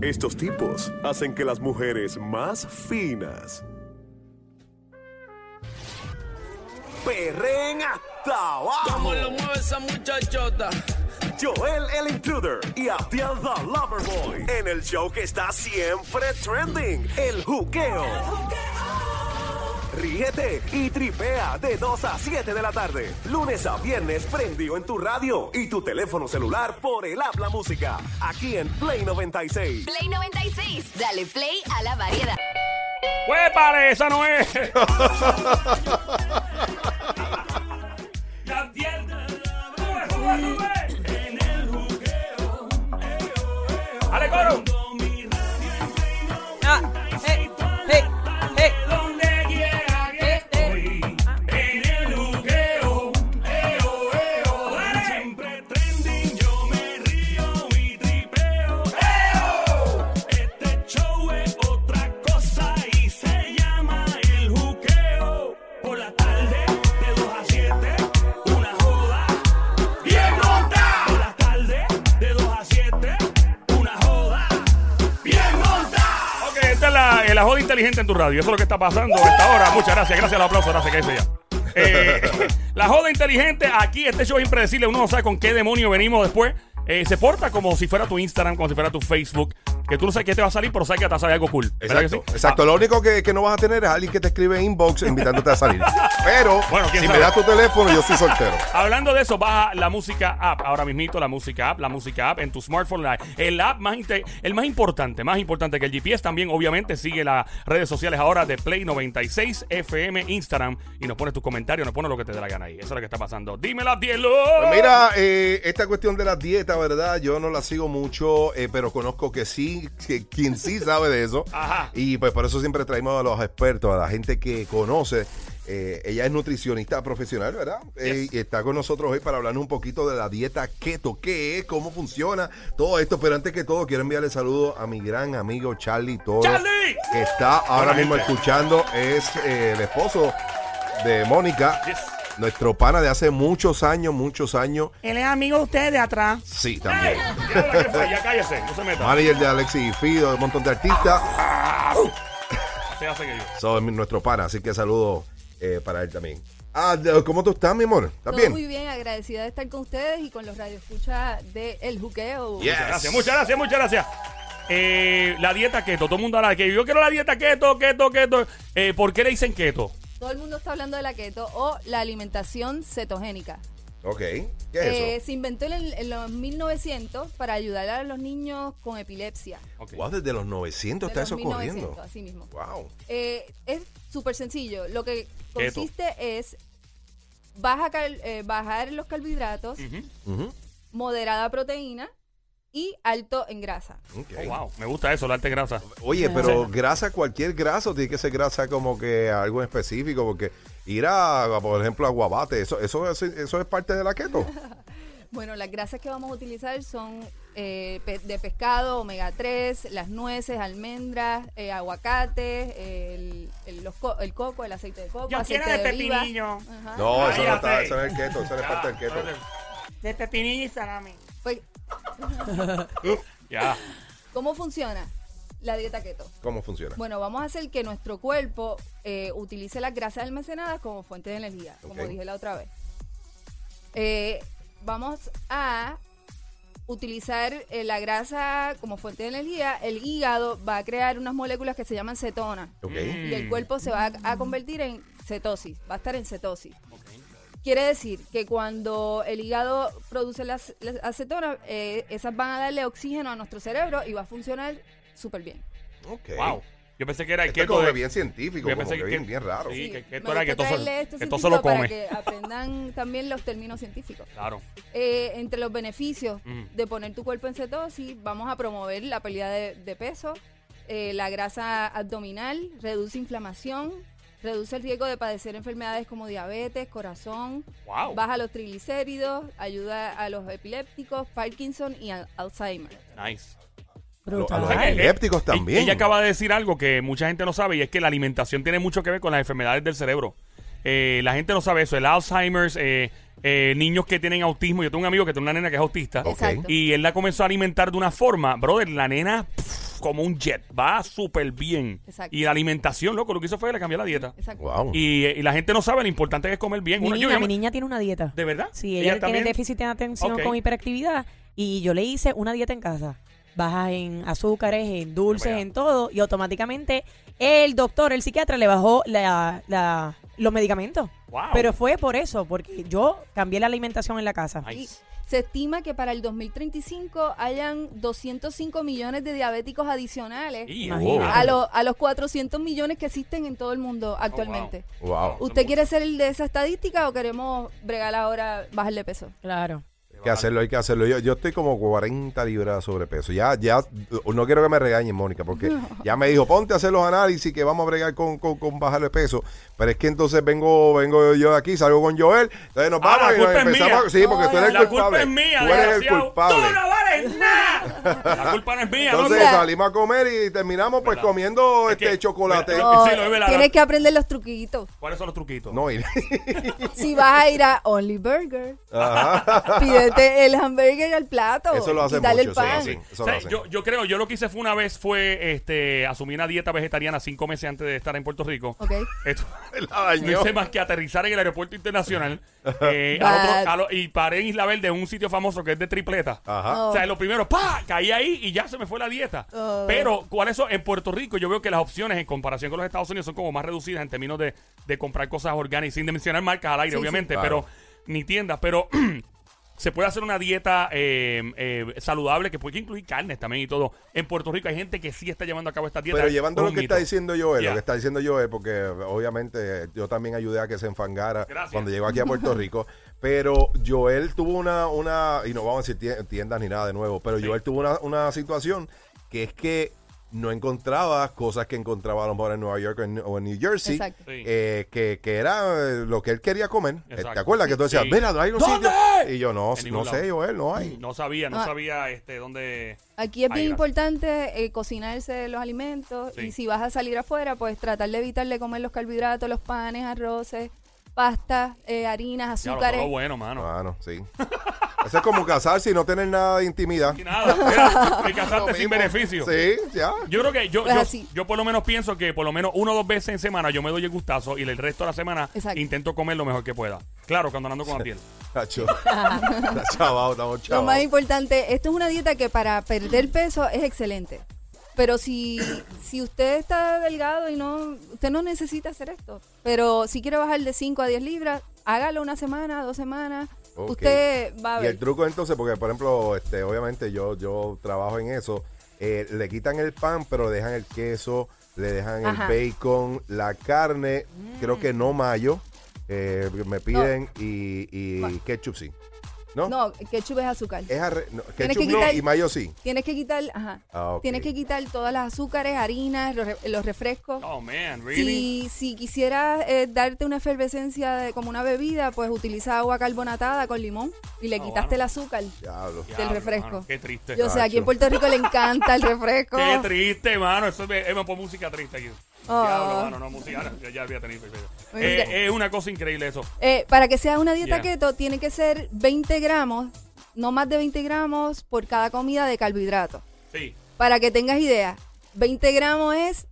Estos tipos hacen que las mujeres más finas perren hasta abajo. ¿Cómo lo mueve esa muchachota? Joel el Intruder y Abdiel the Loverboy en el show que está siempre trending, el juqueo. Ríete y tripea de 2 a 7 de la tarde, lunes a viernes prendido en tu radio y tu teléfono celular por el Habla Música, aquí en Play 96. Play 96, dale play a la variedad. Pare, esa no es. Gabriel, sube, sube, sube. Dale, coro. Inteligente en tu radio. Eso es lo que está pasando a esta hora. Muchas gracias. Gracias al aplauso. Gracias, que ya. Eh, la joda inteligente, aquí este show es impredecible. Uno no sabe con qué demonio venimos después. Eh, se porta como si fuera tu Instagram, como si fuera tu Facebook. Que tú no sabes qué te va a salir, pero sabes que te va a salir algo cool. ¿Verdad que Exacto, sí? exacto. Lo único que, que no vas a tener es alguien que te escribe inbox invitándote a salir. Pero Bueno, si sabe. me das tu teléfono, yo soy soltero. Hablando de eso, baja la música app. Ahora mismito, la música app, la música app en tu smartphone. la- el app más el más importante, más importante que el GPS. También, obviamente, sigue las redes sociales ahora de Play 96 FM, Instagram. Y nos pones tus comentarios, nos pones lo que te dé la gana ahí. Eso es lo que está pasando. Dímelo, Dielo. Pues mira, eh, esta cuestión de la dieta, ¿verdad? Yo no la sigo mucho, eh, pero conozco que sí, quien sí sabe de eso. Ajá. Y pues por eso siempre traemos a los expertos, a la gente que conoce. Eh, ella es nutricionista profesional, ¿verdad? Eh, y está con nosotros hoy para hablarnos un poquito de la dieta keto, qué es, cómo funciona, todo esto. Pero antes que todo, quiero enviarle saludos a mi gran amigo Charlie Toro. ¡Charlie! Que está ahora mismo escuchando, es eh, el esposo de Mónica. Yes. Nuestro pana de hace muchos años, muchos años. Él es amigo de ustedes de atrás. Sí, también. Ya, cállese, no se meta. Manager de Alexis y Fido, de un montón de artistas. Se hace que yo. Nuestro pana, así que saludos eh, para él también. Ah, ¿cómo tú estás, mi amor? ¿Estás Todo bien? muy bien, agradecida de estar con ustedes y con los radioescuchas de El Juqueo. Muchas gracias, muchas gracias, muchas gracias. Eh, la dieta keto, todo el mundo habla de que yo quiero la dieta keto, keto, keto. Eh, ¿Por qué le dicen keto? Todo el mundo está hablando de la keto o la alimentación cetogénica. Ok, ¿qué es Eh, eso? se inventó en, el- en los 1900 para ayudar a los niños con epilepsia. Wow, desde los 900 De está los eso 1900, corriendo. así mismo. Wow. Eh, es súper sencillo. Lo que Keto. consiste es baja cal- eh, bajar los carbohidratos, moderada proteína y alto en grasa. Oh, wow, me gusta eso, la arte grasa. Oye, pero grasa, cualquier grasa, o tiene que ser grasa como que algo específico, porque ir a, a, por ejemplo, a guabate, eso, eso, es- eso es parte de la keto. Bueno, las grasas que vamos a utilizar son eh, de pescado, omega 3, las nueces, almendras, eh, aguacate, el, el- los co- el coco, el aceite de coco, Yo aceite quiero de oliva. pepinillo. Ajá. No, eso no está, eso no es el keto, eso no es parte del keto. De pepinillo y salami. Pues, Ya. ¿Cómo funciona la dieta keto? ¿Cómo funciona? Bueno, vamos a hacer que nuestro cuerpo eh, utilice las grasas almacenadas como fuente de energía, como dije la otra vez. Eh, vamos a utilizar eh, la grasa como fuente de energía. El hígado va a crear unas moléculas que se llaman cetonas. Ok. y el cuerpo se va a, a convertir en cetosis, va a estar en cetosis. Quiere decir que cuando el hígado produce las, las acetonas, eh, esas van a darle oxígeno a nuestro cerebro y va a funcionar súper bien. Ok. Wow. Yo pensé que era el Esto es como de... que bien científico, Yo como pensé que que- bien, bien raro. Sí, que, que me esto era que todo, se- traerle esto que todo se lo come. Para que aprendan también los términos científicos. Claro. Eh, entre los beneficios Mm. de poner tu cuerpo en cetosis, vamos a promover la pérdida de, de peso, eh, la grasa abdominal, reduce inflamación, reduce el riesgo de padecer enfermedades como diabetes, corazón, Wow. baja los triglicéridos, ayuda a los epilépticos, Parkinson y al- Alzheimer. Nice. A los epilépticos también. Ella acaba de decir algo que mucha gente no sabe y es que la alimentación tiene mucho que ver con las enfermedades del cerebro. Eh, la gente no sabe eso. El Alzheimer's, eh, eh, niños que tienen autismo. Yo tengo un amigo que tiene una nena que es autista. Y él la comenzó a alimentar de una forma, brother, la nena pff, como un jet. Va súper bien. Exacto. Y la alimentación, loco, lo que hizo fue que le cambió la dieta. Exacto. Wow. Y, y la gente no sabe lo importante que es comer bien. Mi Uno- niña, yo- mi niña tiene una dieta. ¿De verdad? Sí, ¿Ella ella, tiene también? déficit de atención con hiperactividad y yo le hice una dieta en casa. Baja en azúcares, en dulces, en todo y automáticamente el doctor, el psiquiatra le bajó la, la- los medicamentos. Wow. Pero fue por eso, porque yo cambié la alimentación en la casa. Nice. se estima que para el 2035 hayan 205 millones de diabéticos adicionales a, los a los 400 millones que existen en todo el mundo actualmente. Wow. ¿Usted quiere ser el de esa estadística o queremos bregar ahora bajarle peso? Claro. Hay que hacerlo, hay que hacerlo. Yo, yo estoy como 40 libras de sobrepeso. Ya, ya, no quiero que me regañen, Mónica, porque ya me dijo, ponte a hacer los análisis que vamos a bregar con, con, con bajar de peso. Pero es que entonces vengo, vengo yo de aquí, salgo con Joel, entonces nos Ah, vamos y nos empezamos. Sí, porque tú eres el culpa culpable. es mía, Tú eres el culpable. No nada. La culpa no es mía. no Entonces Mira. salimos a comer y terminamos pues ¿Verdad? comiendo Es este que- chocolate. Mira, No, sí, es verdad. tienes que aprender los truquitos. ¿Cuáles son los truquitos? No, y- Si vas a ir a Only Burger, Ajá. pídete el hamburger al plato. Eso lo hacen mucho, el pan. hacen. Eso O sea, lo hacen. yo, yo creo, yo lo que hice fue una vez fue este asumir una dieta vegetariana cinco meses antes de estar en Puerto Rico. Ok. Esto, no hice más que aterrizar en el aeropuerto internacional eh, al Bad. otro- a lo- y paré en Isla Verde, un sitio famoso que es de tripleta. Ajá. Oh. O sea, lo primero, ¡pa! Caí ahí y ya se me fue la dieta. Oh. Pero, ¿cuáles son? En Puerto Rico, yo veo que las opciones en comparación con los Estados Unidos son como más reducidas en términos de, de comprar cosas orgánicas, sin mencionar marcas al aire, Sí, obviamente, sí. pero ni tiendas. Pero se puede hacer una dieta eh, eh, saludable que puede incluir carnes también y todo. En Puerto Rico hay gente que sí está llevando a cabo esta dieta. Pero llevando Es lo que mito. está diciendo Joel, Yeah. lo que está diciendo Joel, porque obviamente yo también ayudé a que se enfangara Gracias. cuando llegó aquí a Puerto Rico. Pero Joel tuvo una, una, y no vamos a decir tie- tiendas ni nada de nuevo, pero Sí. Joel tuvo una, una situación que es que no encontraba cosas que encontraba a lo mejor en Nueva York o en, o en New Jersey, eh, que, que era eh, lo que él quería comer. Eh, Exacto. ¿Te acuerdas que tú decías, Sí. mira, hay un ¿Dónde? sitio? Y yo, no, no sé, lado. Joel, no hay. No sabía, no Ah. sabía este dónde. Aquí es Ay, bien importante eh, cocinarse los alimentos Sí. y si vas a salir afuera, pues tratar de evitar de comer los carbohidratos, los panes, arroces, pastas, eh, harinas, azúcares. todo bueno, mano. Ah, no, sí. Eso es como casarse y no tener nada de intimidad. Y nada, mira, te Lo casaste sin beneficio. Sí, ya. Yo creo que yo, Pues yo, así. yo por lo menos pienso que por lo menos uno o dos veces en semana yo me doy el gustazo y el resto de la semana Exacto. intento comer lo mejor que pueda. Claro, cuando ando con la piel. Tacho. Está chavado, estamos Lo chavos. más importante, esto es una dieta que para perder peso es excelente. Pero si, si usted está delgado y no, usted no necesita hacer esto. Pero si quiere bajar de 5 a 10 libras, hágalo una semana, dos semanas. Usted va a Y el ver. truco entonces, porque por ejemplo, este, obviamente yo, yo trabajo en eso, eh, le quitan el pan, pero le dejan el queso, le dejan Ajá. el bacon, la carne, creo que no mayo, eh, me piden y, y ketchup sí. ¿No? No, ketchup es azúcar. Es arre- no, Tienes ketchup que no quitar- y mayo sí. Tienes que quitar, ajá. Ah. Tienes que quitar todas las azúcares, harinas, los, re- los refrescos. Oh, man, really? Si, si quisieras eh, darte una efervescencia de, como una bebida, pues utiliza agua carbonatada con limón y le Oh, quitaste el azúcar. Diablo. Diablo, refresco. mano, qué triste. Yo sé, aquí en. Puerto Rico le encanta el refresco. Qué triste, mano. Eso eh, me pone música triste aquí. Oh. Diablo, mano, no, música. ahora, ya, ya había tenido. Eh, es una cosa increíble eso. Eh, para que sea una dieta Yeah. keto, tiene que ser 20 gramos, no más de 20 gramos por cada comida de carbohidratos. Sí. Para que tengas idea, 20 gramos es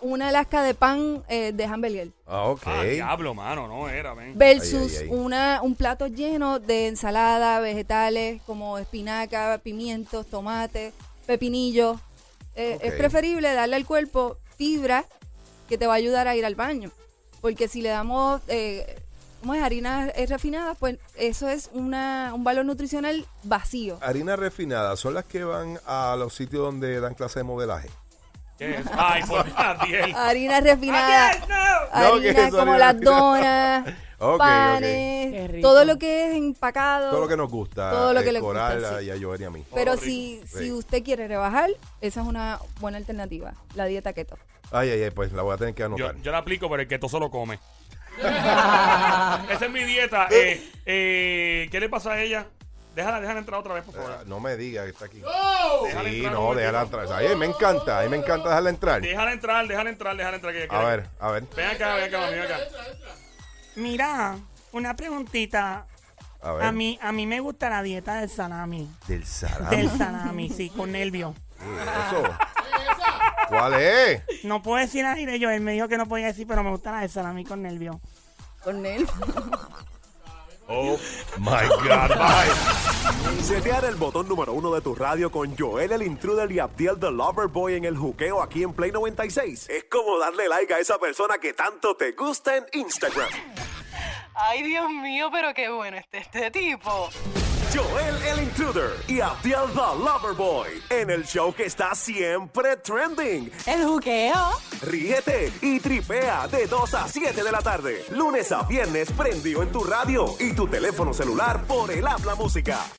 una lasca de pan eh, de hamburger. Ah, ok. Ah, diablo, mano, no era, ven. Versus Ay, ay, ay. Una, un plato lleno de ensalada, vegetales como espinaca, pimientos, tomate, pepinillo. Eh. Es preferible darle al cuerpo fibra que te va a ayudar a ir al baño. Porque si le damos eh, ¿cómo es? harinas refinadas, pues eso es una, un valor nutricional vacío. Harinas refinadas son las que van a los sitios donde dan clase de modelaje. ¿Qué es? Ay, por. Harinas refinadas, No, ¿qué es harinas eso, como harina las refinada? donas, Ok, ok. panes, Qué todo lo que es empacado. Todo lo que nos gusta. Todo lo que eh, le gusta, Coral, sí. y a Joel y a mí. Pero si, si Sí. usted quiere rebajar, esa es una buena alternativa, la dieta keto. Ay, ay, ay, pues la voy a tener que anotar. yo la aplico, pero el que todo solo come. Esa es mi dieta. Eh, eh, ¿Qué le pasa a ella? Déjala, déjala entrar otra vez, por Eh, favor. no me diga que está aquí. Déjala Sí, entrar no, déjala entrar. Ay, me encanta, a mí me encanta dejarla entrar. Déjala entrar, déjala entrar, déjala entrar. Que A ver, a ver, Ven acá, ven acá, ven acá. Mira, una preguntita. a ver. A mí, a mí me gusta la dieta del salami. Del salami. Del salami, sí, con nervio. Eso. ¿Cuál es? No puedo decir al aire yo. Él me dijo que no podía decir, pero me gusta la de salami con nervio. Con él. Oh my God, bye. Setear el botón número uno de tu radio con Joel el Intruder y Abdiel the Lover Boy en el juqueo aquí en Play 96. Es como darle like a esa persona que tanto te gusta en Instagram. Ay, Dios mío, pero qué bueno este, este tipo. Joel el Intruder y Abdiel the Lover Boy en el show que está siempre trending. El juqueo. Ríete y tripea de 2 a 7 de la tarde. Lunes a viernes prendido en tu radio y tu teléfono celular por el habla música.